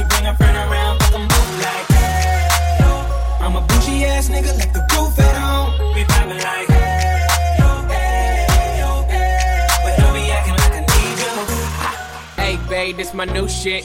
She bring a friend around, fuck them like hey. Yo. I'm a bougie ass nigga, like the roof at home. We vibing like hey. Yo, hey, yo, hey. But don't be like I need you. Hey, babe, this my new shit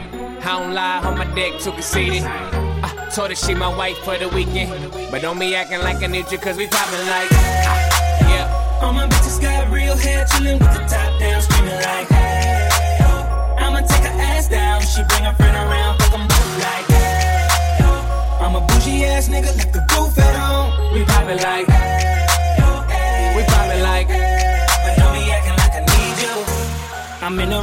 I don't lie, on my dick too conceited. I told her she my wife for the weekend. But don't be acting like I need you, cause we poppin' like. ah, Yeah. All my bitches got real hair, chillin' with the top down, screaming like, hey, oh. I'ma take her ass down, she bring her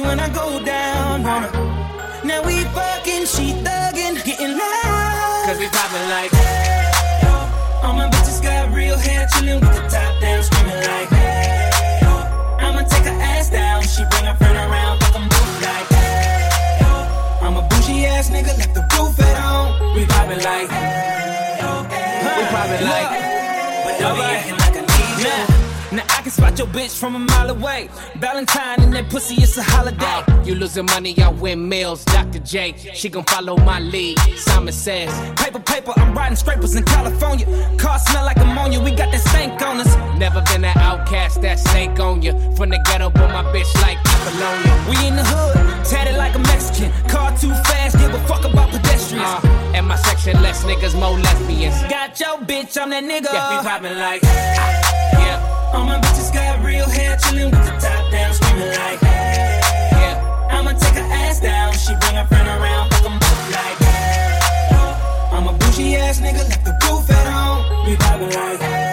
when I go down on her. Now we fucking, she thuggin', getting loud. Cause we poppin' like. All my bitches got real hair, chillin' with the top down, screaming like, hey, oh. I'ma take her ass down, she bring her friend around, fuck them both like, hey, oh. I'm a bougie ass nigga, left the roof at home. We poppin' like. We poppin' like. But don't be acting like I need. Now, I can spot your bitch from a mile away. Valentine and that pussy, it's a holiday. Uh, you losing money, I win meals. Dr. J, she gon' follow my lead. Simon says, Paper, paper, I'm riding scrapers in California. Car smell like ammonia, we got that stank on us. Never been an outcast, that snake on you. From the ghetto, but my bitch like Apollonia. We in the hood, less niggas, more lesbians. Got your bitch, I'm that nigga. Yeah, we poppin' like. Yeah, All my bitches got real hair, chillin' with the top down, screaming like, hey, yeah. I'ma take her ass down, she bring her friend around, fuck them both like, hey. I'm a bougie ass nigga, left the roof at home. We poppin' like,